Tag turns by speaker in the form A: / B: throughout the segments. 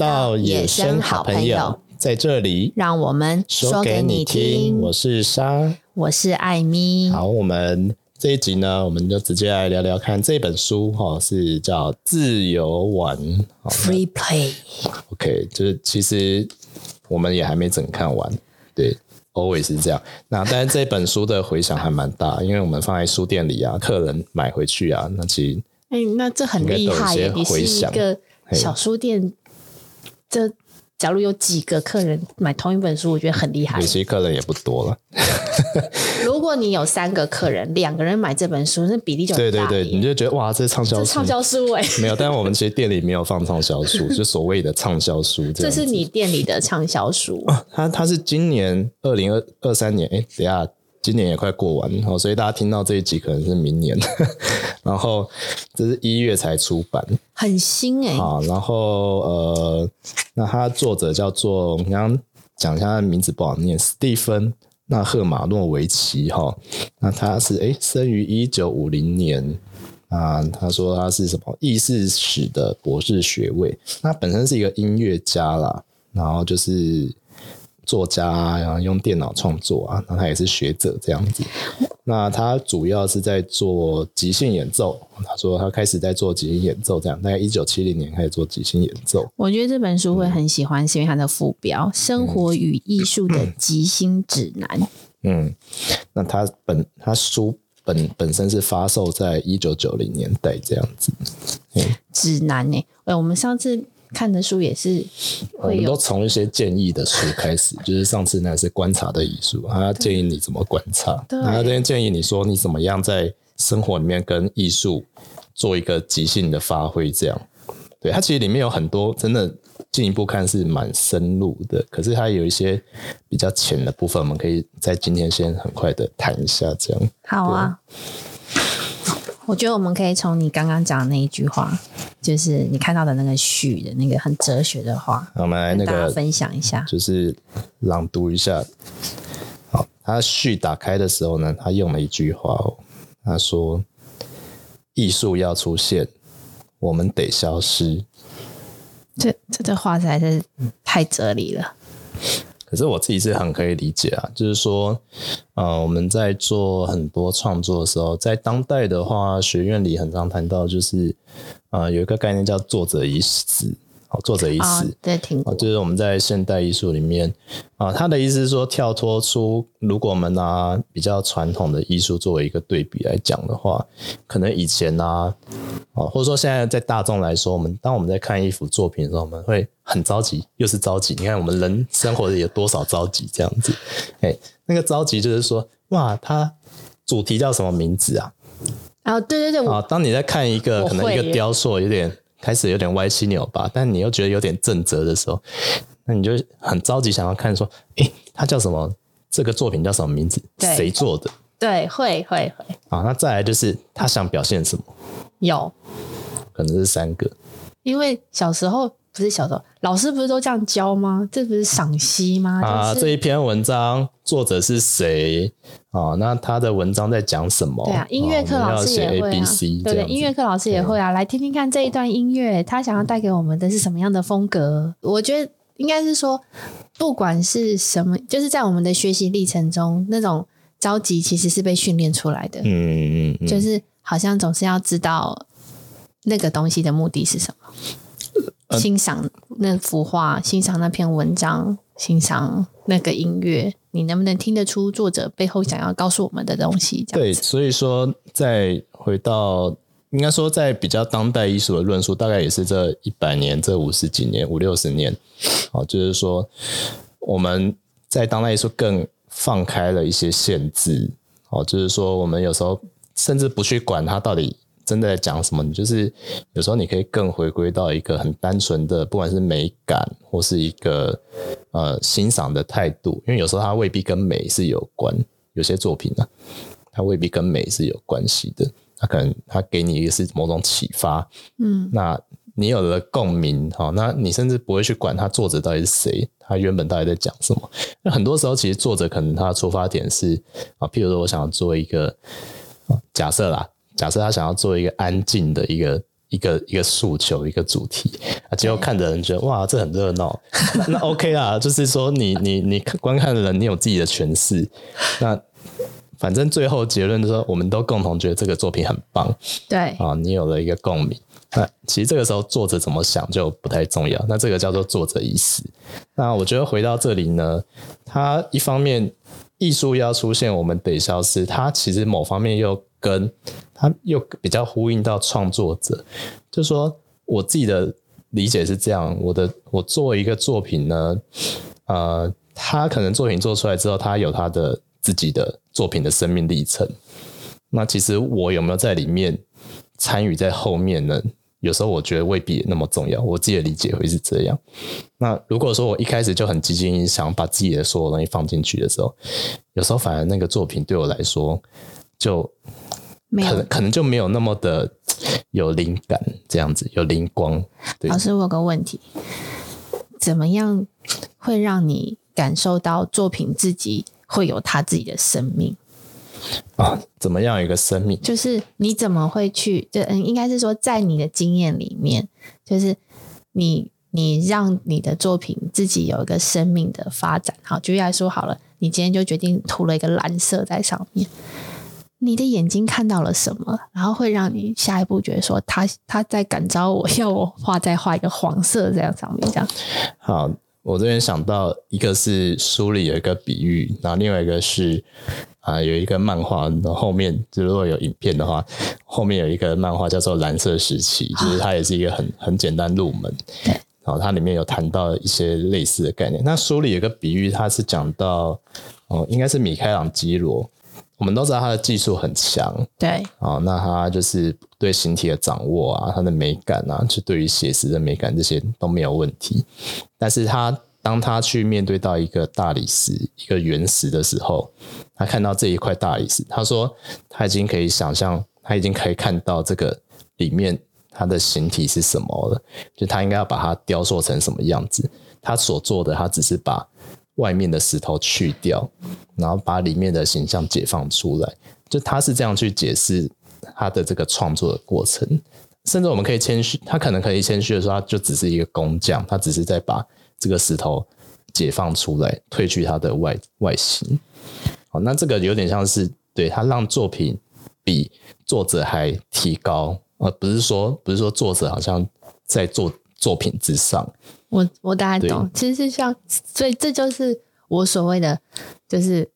A: 到野生好朋友，在这里，
B: 让我们说给你听。
A: 我是莎，
B: 我是艾咪。
A: 好，我们这一集呢，我们就直接来聊聊看这本书哈，是叫《自由玩》
B: （Free Play）。
A: OK，就是其实我们也还没整看完，对，always 是这样。那但是这本书的回响还蛮大，因为我们放在书店里啊，客人买回去啊，那其实
B: 哎，那这很厉害耶，你是一个。小书店，这假如有几个客人买同一本书，我觉得很厉害。
A: 有些客人也不多了。
B: 如果你有三个客人，两个人买这本书，那比例就。
A: 对对对，你就觉得哇，这是畅销书，
B: 畅销书哎。
A: 没有，但是我们其实店里没有放畅销书，就所谓的畅销书这。
B: 这是你店里的畅销书。
A: 它它是今年二零二二三年，哎，等下。今年也快过完，哦，所以大家听到这一集可能是明年，然后这是一月才出版，
B: 很新哎、欸。
A: 好，然后呃，那他作者叫做，我刚刚讲一下他的名字不好念，斯蒂芬纳赫马诺维奇哈。那他是哎，生于一九五零年啊。他说他是什么意识史的博士学位，他本身是一个音乐家啦，然后就是。作家啊，然后用电脑创作啊，那他也是学者这样子。那他主要是在做即兴演奏。他说他开始在做即兴演奏，这样大概一九七零年开始做即兴演奏。
B: 我觉得这本书会很喜欢，是因为它的副标《生活与艺术的即兴指南》
A: 嗯。嗯，那他本他书本本身是发售在一九九零年代这样子。嗯、
B: 指南呢？哎，我们上次。看的书也是，
A: 我们都从一些建议的书开始，就是上次那是观察的艺术，他建议你怎么观察，他这边建议你说你怎么样在生活里面跟艺术做一个即兴的发挥，这样，对，它其实里面有很多真的进一步看是蛮深入的，可是它有一些比较浅的部分，我们可以在今天先很快的谈一下，这样。
B: 好啊。我觉得我们可以从你刚刚讲的那一句话，就是你看到的那个序的那个很哲学的话，
A: 我们来那个
B: 分享一下，
A: 就是朗读一下。好，他序打开的时候呢，他用了一句话哦，他说：“艺术要出现，我们得消失。”
B: 这这这话实在是太哲理了。
A: 可是我自己是很可以理解啊，就是说，呃，我们在做很多创作的时候，在当代的话，学院里很常谈到，就是，呃，有一个概念叫作者已死。好，作者意思。
B: 哦，对，挺过。
A: 就是我们在现代艺术里面啊，他的意思是说，跳脱出，如果我们拿比较传统的艺术作为一个对比来讲的话，可能以前呢，啊，或者说现在在大众来说，我们当我们在看一幅作品的时候，我们会很着急，又是着急。你看，我们人生活的有多少着急这样子？哎，那个着急就是说，哇，它主题叫什么名字啊？
B: 哦，对对对，
A: 啊，当你在看一个可能一个雕塑，有点。开始有点歪七扭八，但你又觉得有点正则的时候，那你就很着急想要看说，诶，他叫什么？这个作品叫什么名字？谁做的？
B: 对，会会会。
A: 啊，那再来就是他想表现什么？
B: 有，
A: 可能是三个。
B: 因为小时候不是小时候，老师不是都这样教吗？这不是赏析吗？
A: 啊，这一篇文章作者是谁？哦，那他的文章在讲什么？
B: 对啊，音乐课老师也会啊。对对，音乐课老师也会啊，来听听看这一段音乐，他想要带给我们的是什么样的风格？我觉得应该是说，不管是什么，就是在我们的学习历程中，那种着急其实是被训练出来的。嗯嗯，就是好像总是要知道那个东西的目的是什么，欣赏那幅画，欣赏那篇文章，欣赏那个音乐。你能不能听得出作者背后想要告诉我们的东西？
A: 对，所以说再回到，应该说在比较当代艺术的论述，大概也是这一百年、这五十几年、五六十年，哦，就是说我们在当代艺术更放开了一些限制，哦，就是说我们有时候甚至不去管它到底。真的在讲什么？你就是有时候你可以更回归到一个很单纯的，不管是美感或是一个呃欣赏的态度，因为有时候它未必跟美是有关。有些作品呢、啊，它未必跟美是有关系的。它可能它给你一个是某种启发，嗯，那你有了共鸣，哈，那你甚至不会去管他作者到底是谁，他原本到底在讲什么。那很多时候，其实作者可能他的出发点是啊，譬如说我想要做一个假设啦。假设他想要做一个安静的一个一个一个诉求，一个主题啊，结果看的人觉得哇，这很热闹，那，那 OK 啦，就是说你你你观看的人，你有自己的诠释，那反正最后结论就是说，我们都共同觉得这个作品很棒，
B: 对。
A: 啊，你有了一个共鸣。那其实这个时候作者怎么想就不太重要，那这个叫做作者意识。那我觉得回到这里呢，他一方面艺术要出现，我们得消失，他其实某方面又跟他又比较呼应到创作者，就说我自己的理解是这样，我的我做一个作品呢，呃，他可能作品做出来之后，他有他的自己的作品的生命历程。那其实我有没有在里面参与在后面呢？有时候我觉得未必那么重要，我自己的理解会是这样。那如果说我一开始就很积极想把自己的所有东西放进去的时候，有时候反而那个作品对我来说就可能可能就没有那么的有灵感，这样子有灵光。
B: 老师，我有个问题，怎么样会让你感受到作品自己会有他自己的生命？
A: 啊，怎么样有一个生命？
B: 就是你怎么会去？就嗯，应该是说，在你的经验里面，就是你你让你的作品自己有一个生命的发展。好，举例来说好了，你今天就决定涂了一个蓝色在上面，你的眼睛看到了什么？然后会让你下一步觉得说，他他在感召我要我画再画一个黄色这样上面这样。
A: 好，我这边想到一个是书里有一个比喻，然后另外一个是。啊，有一个漫画，然后后面就如果有影片的话，后面有一个漫画叫做《蓝色时期》，就是它也是一个很很简单入门。对，然后它里面有谈到一些类似的概念。那书里有个比喻，它是讲到哦，应该是米开朗基罗。我们都知道他的技术很强，
B: 对，
A: 哦，那他就是对形体的掌握啊，他的美感啊，就对于写实的美感这些都没有问题。但是他当他去面对到一个大理石、一个原石的时候，他看到这一块大理石，他说他已经可以想象，他已经可以看到这个里面它的形体是什么了，就他应该要把它雕塑成什么样子。他所做的，他只是把外面的石头去掉，然后把里面的形象解放出来。就他是这样去解释他的这个创作的过程，甚至我们可以谦虚，他可能可以谦虚的说，他就只是一个工匠，他只是在把这个石头解放出来，褪去它的外外形。好，那这个有点像是对他让作品比作者还提高，而不是说不是说作者好像在做作品之上。
B: 我我大概懂，其实是像，所以这就是我所谓的，就是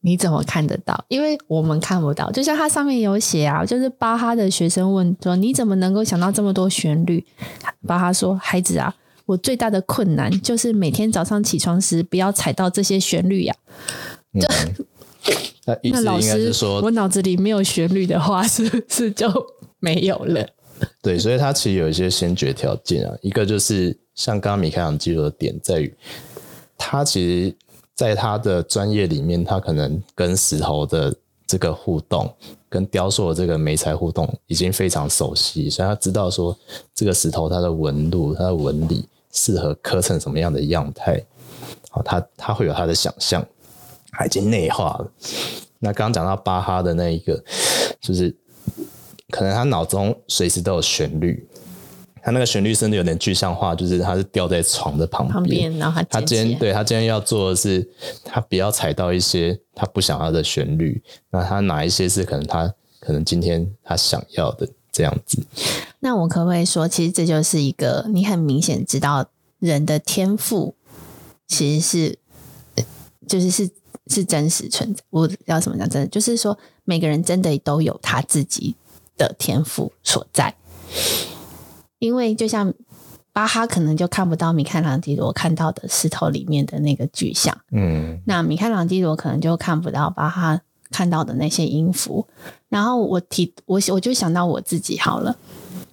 B: 你怎么看得到？因为我们看不到。就像它上面有写啊，就是巴哈的学生问说：“你怎么能够想到这么多旋律？”巴哈说：“孩子啊，我最大的困难就是每天早上起床时不要踩到这些旋律呀、啊。就”嗯
A: 那意思应该是说，
B: 我脑子里没有旋律的话，是不是就没有了？
A: 对，所以他其实有一些先决条件啊。一个就是像刚刚米开朗基罗的点在于，他其实在他的专业里面，他可能跟石头的这个互动，跟雕塑的这个媒材互动已经非常熟悉，所以他知道说这个石头它的纹路、它的纹理适合刻成什么样的样态。好，他他会有他的想象。他已经内化了。那刚刚讲到巴哈的那一个，就是可能他脑中随时都有旋律，他那个旋律真的有点具象化，就是他是吊在床的旁边。旁边，然后他他今天对他今天要做的是，他不要踩到一些他不想要的旋律。那他哪一些是可能他可能今天他想要的这样子？
B: 那我可不可以说，其实这就是一个你很明显知道人的天赋其实是，就是是。是真实存在，我要怎么讲？真的就是说，每个人真的都有他自己的天赋所在。因为就像巴哈可能就看不到米开朗基罗看到的石头里面的那个具象，嗯，那米开朗基罗可能就看不到巴哈看到的那些音符。然后我提我我就想到我自己好了，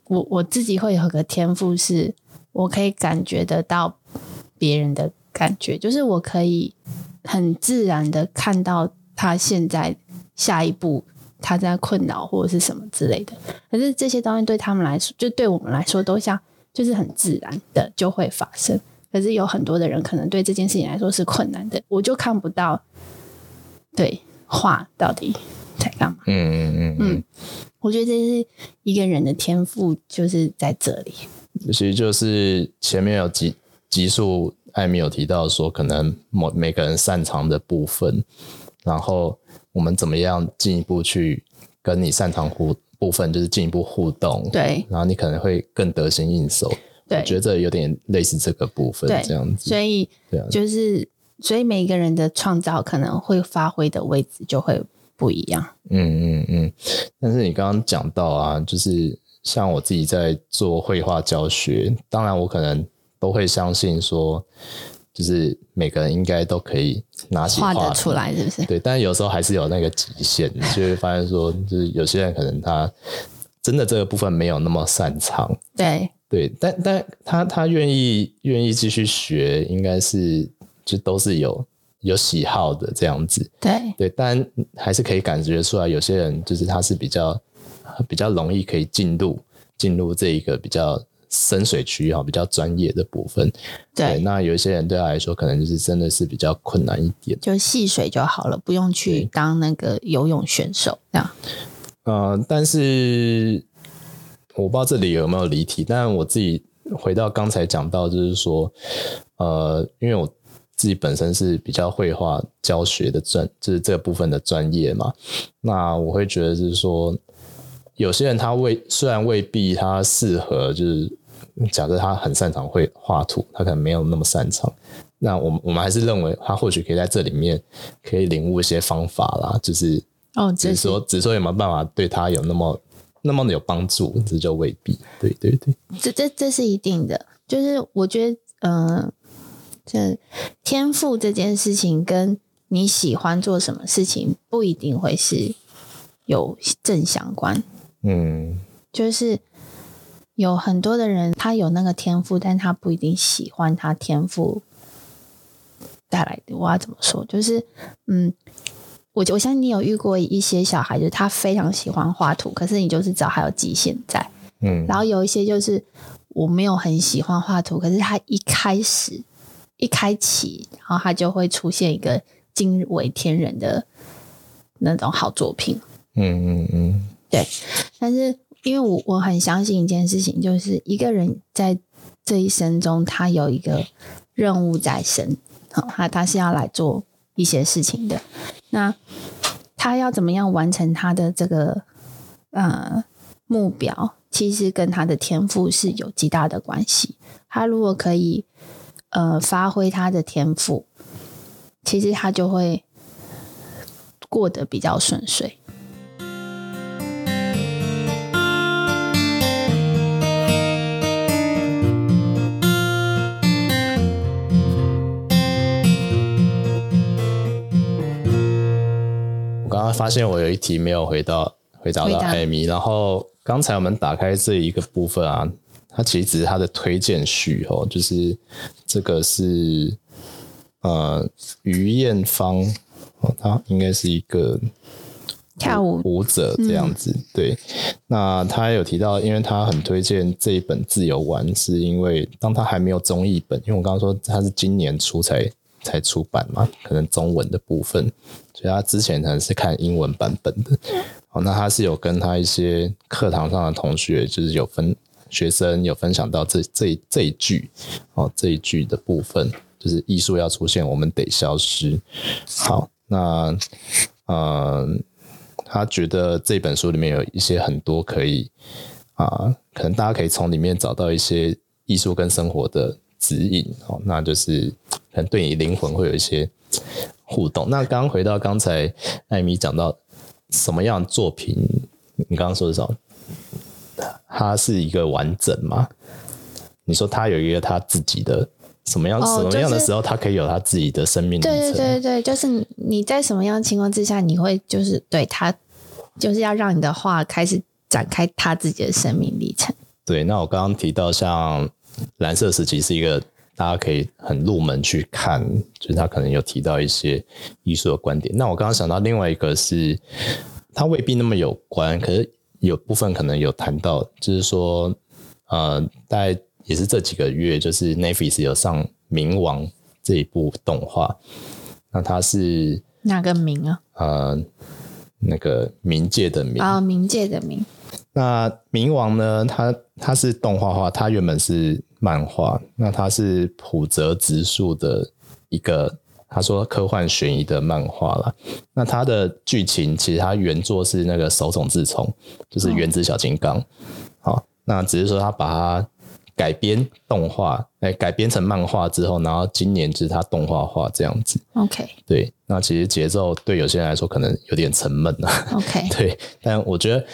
B: 我我自己会有个天赋，是我可以感觉得到别人的感觉，就是我可以。很自然的看到他现在下一步他在困扰或者是什么之类的，可是这些东西对他们来说，就对我们来说都像就是很自然的就会发生。可是有很多的人可能对这件事情来说是困难的，我就看不到，对，话到底在干嘛？嗯嗯嗯嗯。我觉得这是一个人的天赋，就是在这里。
A: 其实就是前面有几集数，艾米有提到说，可能某每个人擅长的部分，然后我们怎么样进一步去跟你擅长互部分，就是进一步互动。
B: 对，
A: 然后你可能会更得心应手。
B: 对，
A: 我觉得有点类似这个部分，这样子。
B: 所以，对啊，就是所以每一个人的创造可能会发挥的位置就会不一样。
A: 嗯嗯嗯。但是你刚刚讲到啊，就是。像我自己在做绘画教学，当然我可能都会相信说，就是每个人应该都可以拿起画
B: 得出来，是不是？
A: 对，但是有时候还是有那个极限，就会发现说，就是有些人可能他真的这个部分没有那么擅长，
B: 对
A: 对，但但他他愿意愿意继续学，应该是就都是有有喜好的这样子，
B: 对
A: 对，但还是可以感觉出来，有些人就是他是比较。比较容易可以进入进入这一个比较深水区哈，比较专业的部分。对，那有一些人对他来说，可能就是真的是比较困难一点，
B: 就戏水就好了，不用去当那个游泳选手这样。
A: 呃，但是我不知道这里有没有离题，但我自己回到刚才讲到，就是说，呃，因为我自己本身是比较绘画教学的专，就是这部分的专业嘛，那我会觉得就是说。有些人他未虽然未必他适合，就是假设他很擅长会画图，他可能没有那么擅长。那我们我们还是认为他或许可以在这里面可以领悟一些方法啦，就是
B: 哦，
A: 只是说只是说有没有办法对他有那么那么的有帮助，这就未必。对对对，
B: 这这这是一定的。就是我觉得，嗯、呃，这天赋这件事情跟你喜欢做什么事情不一定会是有正相关。
A: 嗯，
B: 就是有很多的人，他有那个天赋，但他不一定喜欢他天赋带来的。我要怎么说？就是，嗯，我我相信你有遇过一些小孩，就是他非常喜欢画图，可是你就是知道还有极限在。
A: 嗯，
B: 然后有一些就是我没有很喜欢画图，可是他一开始一开启，然后他就会出现一个惊为天人的那种好作品。
A: 嗯嗯嗯。
B: 对，但是因为我我很相信一件事情，就是一个人在这一生中，他有一个任务在身，好，他他是要来做一些事情的。那他要怎么样完成他的这个呃目标，其实跟他的天赋是有极大的关系。他如果可以呃发挥他的天赋，其实他就会过得比较顺遂。
A: 发现我有一题没有回到回答到艾米，然后刚才我们打开这一个部分啊，它其实只是它的推荐序哦，就是这个是呃于艳芳哦，他应该是一个
B: 跳舞
A: 舞者这样子，嗯、对。那他有提到，因为他很推荐这一本《自由玩》，是因为当他还没有中译本，因为我刚刚说他是今年出才才出版嘛，可能中文的部分。所以他之前可能是看英文版本的，哦，那他是有跟他一些课堂上的同学，就是有分学生有分享到这这这一句，哦，这一句的部分，就是艺术要出现，我们得消失。好，那嗯，他觉得这本书里面有一些很多可以啊，可能大家可以从里面找到一些艺术跟生活的指引，哦，那就是可能对你灵魂会有一些。互动。那刚回到刚才艾米讲到什么样的作品？你刚刚说的什么？它是一个完整吗？你说他有一个他自己的什么样、哦就是、什么样的时候，他可以有他自己的生命历程？
B: 对对对对，就是你在什么样的情况之下，你会就是对他，就是要让你的画开始展开他自己的生命历程。
A: 对，那我刚刚提到像蓝色时期是一个。大家可以很入门去看，就是他可能有提到一些艺术的观点。那我刚刚想到另外一个是，他未必那么有关，可是有部分可能有谈到，就是说，呃，大概也是这几个月，就是 Netflix 有上《冥王》这一部动画。那它是
B: 哪个冥啊？
A: 呃，那个冥界的冥
C: 啊，冥界的冥。
A: 那冥王呢？他他是动画化，他原本是漫画，那它是浦泽直树的一个，他说科幻悬疑的漫画啦。那它的剧情其实它原作是那个手冢治虫，就是原子小金刚。哦、好，那只是说他把它改编动画，哎，改编成漫画之后，然后今年就是它动画化这样子。
C: OK，
A: 对，那其实节奏对有些人来说可能有点沉闷啊。
C: OK，
A: 对，但我觉得。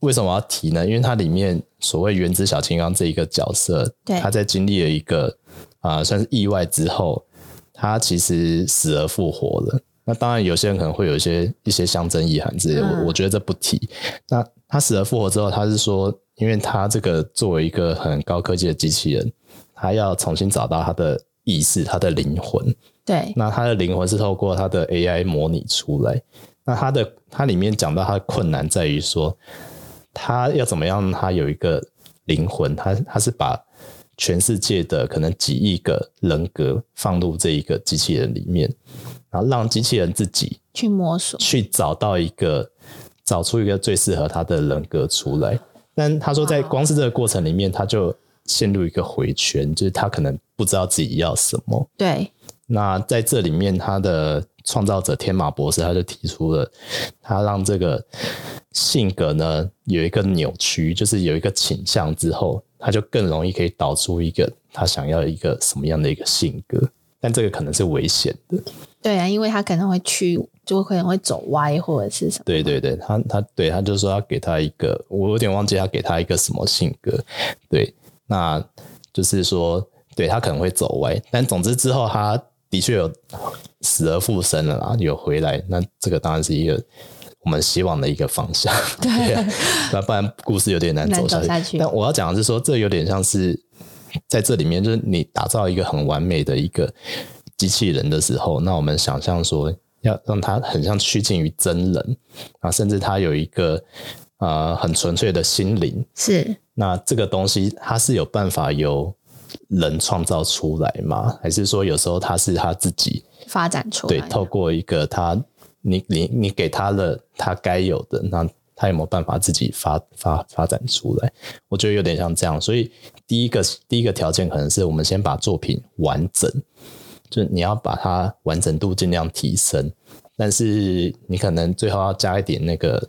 A: 为什么要提呢？因为它里面所谓原子小金刚这一个角色，
C: 对，
A: 他在经历了一个啊、呃、算是意外之后，他其实死而复活了。那当然，有些人可能会有一些一些象征意涵之类我我觉得这不提。那他死而复活之后，他是说，因为他这个作为一个很高科技的机器人，他要重新找到他的意识，他的灵魂。
C: 对，
A: 那他的灵魂是透过他的 AI 模拟出来。那他的他里面讲到他的困难在于说。他要怎么样？他有一个灵魂，他他是把全世界的可能几亿个人格放入这一个机器人里面，然后让机器人自己
C: 去摸索，
A: 去找到一个找出一个最适合他的人格出来。但他说，在光是这个过程里面，他就陷入一个回圈，就是他可能不知道自己要什么。
C: 对。
A: 那在这里面，他的创造者天马博士他就提出了，他让这个性格呢有一个扭曲，就是有一个倾向之后，他就更容易可以导出一个他想要一个什么样的一个性格，但这个可能是危险的。
C: 对啊，因为他可能会去，就可能会走歪或者是什么。
A: 对对对，他他对他就说要给他一个，我有点忘记他给他一个什么性格。对，那就是说，对他可能会走歪，但总之之后他。的确有死而复生了啦，有回来，那这个当然是一个我们希望的一个方向。对，那、啊、不然故事有点难走下去。下去但我要讲的是说，这有点像是在这里面，就是你打造一个很完美的一个机器人的时候，那我们想象说要让它很像趋近于真人啊，甚至它有一个呃很纯粹的心灵。
C: 是，
A: 那这个东西它是有办法由。人创造出来吗？还是说有时候他是他自己
C: 发展出来？
A: 对，透过一个他，你你你给他了他该有的，那他有没有办法自己发发发展出来？我觉得有点像这样。所以第一个第一个条件可能是我们先把作品完整，就你要把它完整度尽量提升，但是你可能最后要加一点那个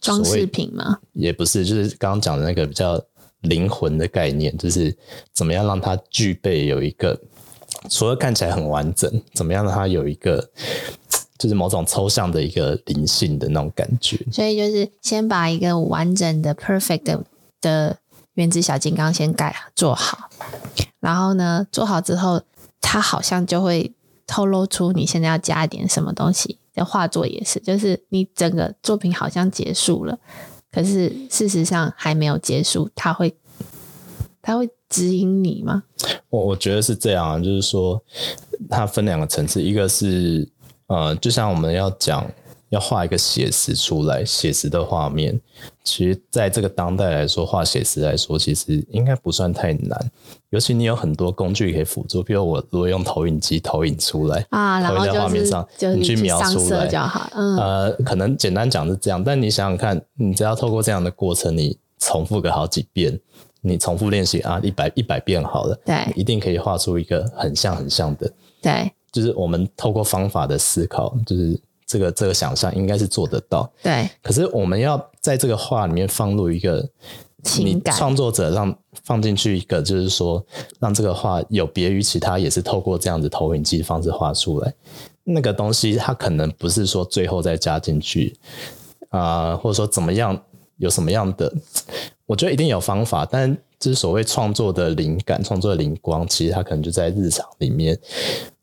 C: 装饰品嘛？
A: 也不是，就是刚刚讲的那个比较。灵魂的概念就是怎么样让它具备有一个，除了看起来很完整，怎么样让它有一个，就是某种抽象的一个灵性的那种感觉。
C: 所以就是先把一个完整的 perfect 的，的原子小金刚先盖做好，然后呢，做好之后，它好像就会透露出你现在要加一点什么东西。的画作也是，就是你整个作品好像结束了。可是事实上还没有结束，它会他会指引你吗？
A: 我我觉得是这样啊，就是说它分两个层次，一个是呃，就像我们要讲要画一个写实出来，写实的画面，其实在这个当代来说，画写实来说，其实应该不算太难。尤其你有很多工具可以辅助，比如我如果用投影机投影出来
C: 啊，然后
A: 在画面上，
C: 就是、
A: 你去描出来
C: 就好。嗯，
A: 呃，可能简单讲是这样，但你想想看，你只要透过这样的过程，你重复个好几遍，你重复练习啊，一百一百遍好了，
C: 对，
A: 一定可以画出一个很像很像的。
C: 对，就是
A: 我们透过方法的思考，就是这个这个想象应该是做得到。
C: 对，
A: 可是我们要在这个画里面放入一个。情感创作者让放进去一个，就是说让这个画有别于其他，也是透过这样子投影机的方式画出来。那个东西它可能不是说最后再加进去啊、呃，或者说怎么样有什么样的，我觉得一定有方法。但就是所谓创作的灵感、创作的灵光，其实它可能就在日常里面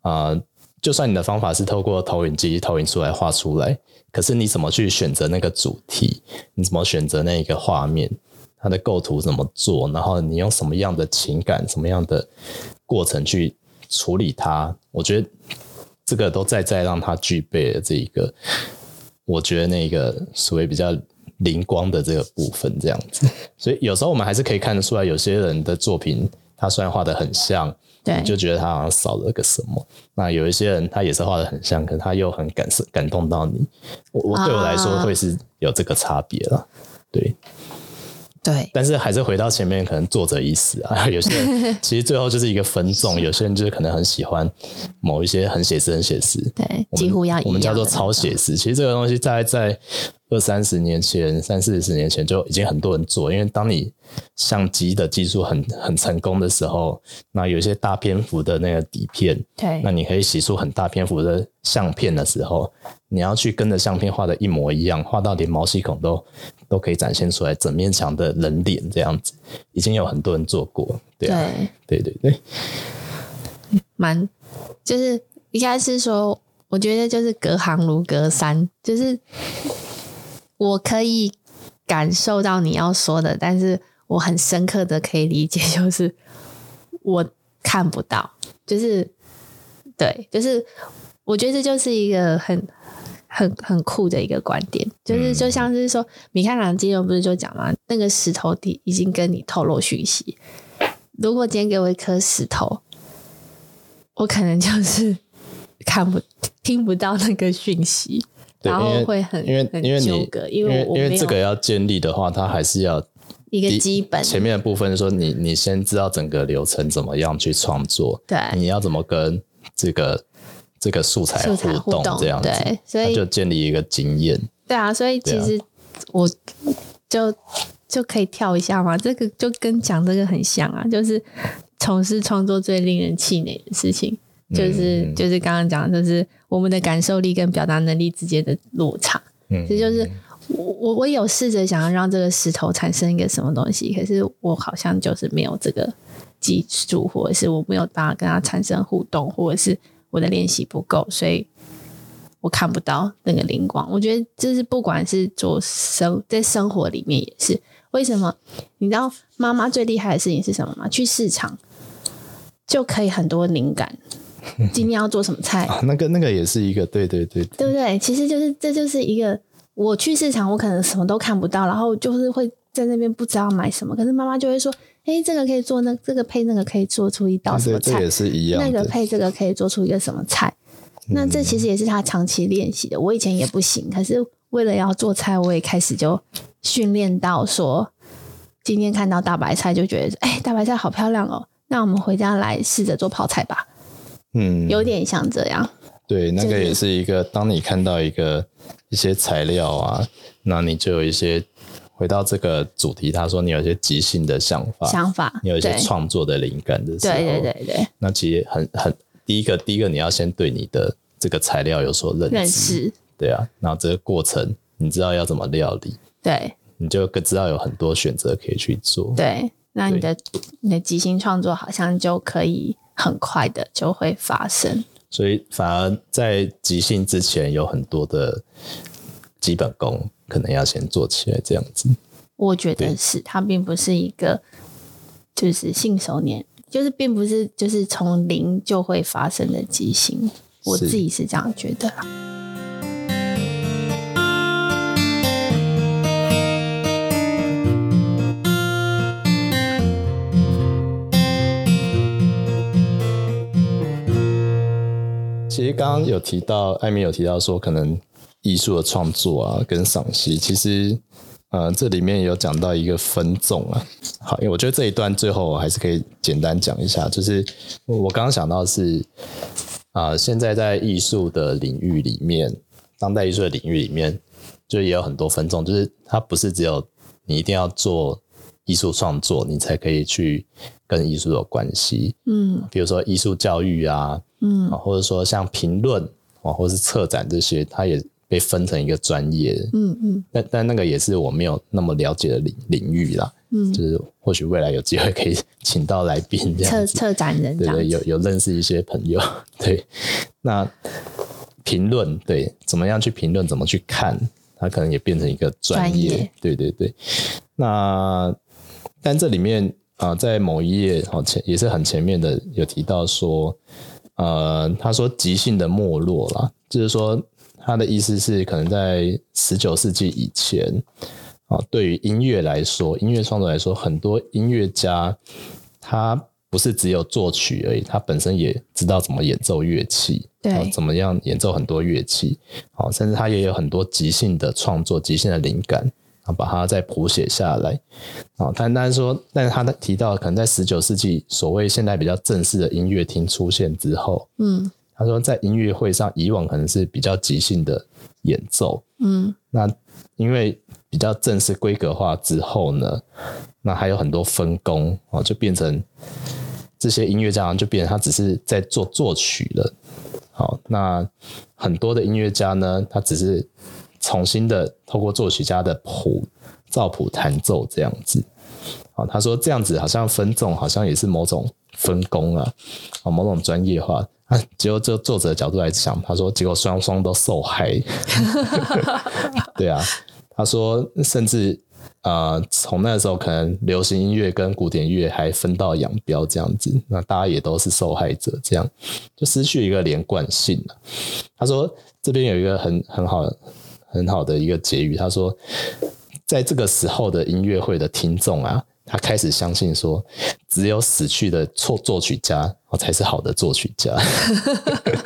A: 啊、就算你的方法是透过投影机投影出来画出来，可是你怎么去选择那个主题？你怎么选择那一个画面？它的构图怎么做？然后你用什么样的情感、什么样的过程去处理它？我觉得这个都在在让它具备了这一个，我觉得那个所谓比较灵光的这个部分，这样子。所以有时候我们还是可以看得出来，有些人的作品，他虽然画的很像，
B: 对，
A: 就觉得他好像少了个什么。那有一些人他也是画的很像，可是他又很感感动到你。我我对我来说会是有这个差别了，对。
B: 对，
A: 但是还是回到前面，可能作者意思啊，有些人 其实最后就是一个分众，有些人就是可能很喜欢某一些很写实、很写实，
B: 对，几乎要，
A: 我们叫做超写实。其实这个东西在在二三十年前、三四十年前就已经很多人做，因为当你相机的技术很很成功的时候，那有一些大篇幅的那个底片，
B: 对，
A: 那你可以洗出很大篇幅的相片的时候，你要去跟着相片画的一模一样，画到连毛细孔都。都可以展现出来整面墙的人脸这样子，已经有很多人做过，对啊，对对对对，
B: 蛮就是应该是说，我觉得就是隔行如隔山，就是我可以感受到你要说的，但是我很深刻的可以理解，就是我看不到，就是对，就是我觉得这就是一个很。很很酷的一个观点，就是就像是说，米开朗基罗不是就讲嘛，那个石头底已经跟你透露讯息。如果今天给我一颗石头，我可能就是看不听不到那个讯息，然后会很
A: 因为因为你因为因为这个要建立的话，它还是要
B: 一个基本
A: 前面的部分，说你你先知道整个流程怎么样去创作，
B: 对，
A: 你要怎么跟这个。这个素材互动这样子，
B: 对，所以
A: 就建立一个经验。
B: 对啊，所以其实我就就可以跳一下嘛，这个就跟讲这个很像啊，就是从事创作最令人气馁的事情，就是、嗯、就是刚刚讲的，就是我们的感受力跟表达能力之间的落差。嗯，这就是我我我有试着想要让这个石头产生一个什么东西，可是我好像就是没有这个技术，或者是我没有办法跟它产生互动，或者是。我的练习不够，所以我看不到那个灵光。我觉得就是不管是做生在生活里面也是。为什么？你知道妈妈最厉害的事情是什么吗？去市场就可以很多灵感。今天要做什么菜？
A: 啊、那个那个也是一个，对对对，对，
B: 对不对？其实就是这就是一个，我去市场，我可能什么都看不到，然后就是会在那边不知道买什么，可是妈妈就会说。哎，这个可以做那，这个配那个可以做出一道什么菜？
A: 这也是一样。
B: 那个配这个可以做出一个什么菜？那这其实也是他长期练习的。我以前也不行，可是为了要做菜，我也开始就训练到说，今天看到大白菜就觉得，哎，大白菜好漂亮哦。那我们回家来试着做泡菜吧。嗯，有点像这样。
A: 对，那个也是一个，当你看到一个一些材料啊，那你就有一些。回到这个主题，他说你有一些即兴的想法，
B: 想法，
A: 你有一些创作的灵感的时候，
B: 对对对对。
A: 那其实很很第一个，第一个你要先对你的这个材料有所认识，认识，对啊。然后这个过程，你知道要怎么料理，
B: 对，
A: 你就更知道有很多选择可以去做。
B: 对，那你的你的即兴创作好像就可以很快的就会发生。
A: 所以反而在即兴之前有很多的基本功。可能要先做起来，这样子。
B: 我觉得是，它并不是一个，就是信手拈，就是并不是就是从零就会发生的即兴。我自己是这样觉得啦。
A: 其实刚刚有提到，艾米有提到说，可能。艺术的创作啊，跟赏析，其实，呃，这里面有讲到一个分众啊。好，因为我觉得这一段最后我还是可以简单讲一下，就是我刚刚想到是，啊、呃，现在在艺术的领域里面，当代艺术的领域里面，就也有很多分众，就是它不是只有你一定要做艺术创作，你才可以去跟艺术有关系。嗯，比如说艺术教育啊，嗯，或者说像评论啊，或者是策展这些，它也。被分成一个专业，嗯嗯，但但那个也是我没有那么了解的领领域啦，嗯，就是或许未来有机会可以请到来宾这样
B: 策策展人，
A: 对对，有有认识一些朋友，对，那评论对，怎么样去评论，怎么去看，它可能也变成一个专业，对对对，那但这里面啊、呃，在某一页哦前也是很前面的有提到说，呃，他说即兴的没落啦，就是说。他的意思是，可能在十九世纪以前，啊，对于音乐来说，音乐创作来说，很多音乐家他不是只有作曲而已，他本身也知道怎么演奏乐器，
B: 对，
A: 怎么样演奏很多乐器，好，甚至他也有很多即兴的创作、即兴的灵感，把它再谱写下来，啊，但但是说，但是他提到，可能在十九世纪所谓现代比较正式的音乐厅出现之后，
B: 嗯，
A: 他说在音乐会上，以往可能是比较即兴的演奏，
B: 嗯，
A: 那因为比较正式规格化之后呢，那还有很多分工哦，就变成。这些音乐家就变成他只是在做作曲了，好，那很多的音乐家呢，他只是重新的透过作曲家的谱照谱弹奏这样子，好，他说这样子好像分众，好像也是某种分工啊，啊，某种专业化啊，结果就作者的角度来想，他说结果双双都受害，对啊，他说甚至。呃，从那个时候，可能流行音乐跟古典乐还分道扬镳这样子，那大家也都是受害者，这样就失去一个连贯性了。他说这边有一个很很好很好的一个结语，他说在这个时候的音乐会的听众啊，他开始相信说，只有死去的作作曲家才是好的作曲家。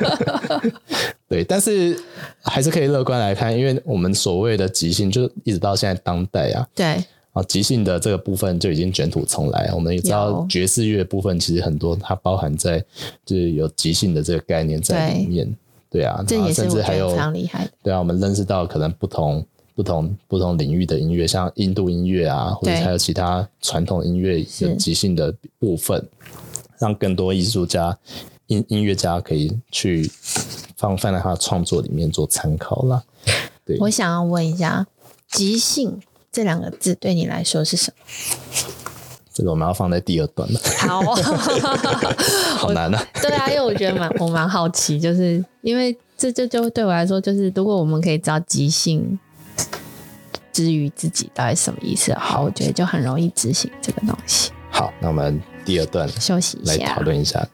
A: 对，但是还是可以乐观来看，因为我们所谓的即兴，就一直到现在当代啊，
B: 对
A: 啊，即兴的这个部分就已经卷土重来。我们也知道爵士乐部分其实很多，它包含在就是有即兴的这个概念在里面。对，对啊，
B: 这也是
A: 甚至还有
B: 非常厉害的。
A: 对啊，我们认识到可能不同不同不同领域的音乐，像印度音乐啊，或者还有其他传统音乐有即兴的部分，让更多艺术家。音音乐家可以去放放在他的创作里面做参考啦。对，
C: 我想要问一下，“即兴”这两个字对你来说是什么？
A: 这个我们要放在第二段了。
B: 好，
A: 好难啊！
B: 对啊，因为我觉得蛮我蛮好奇，就是因为这这就对我来说，就是如果我们可以知道即兴之于自己到底什么意思的话，好，我觉得就很容易执行这个东西。
A: 好，那我们第二段
B: 休息一下，
A: 来讨论一下。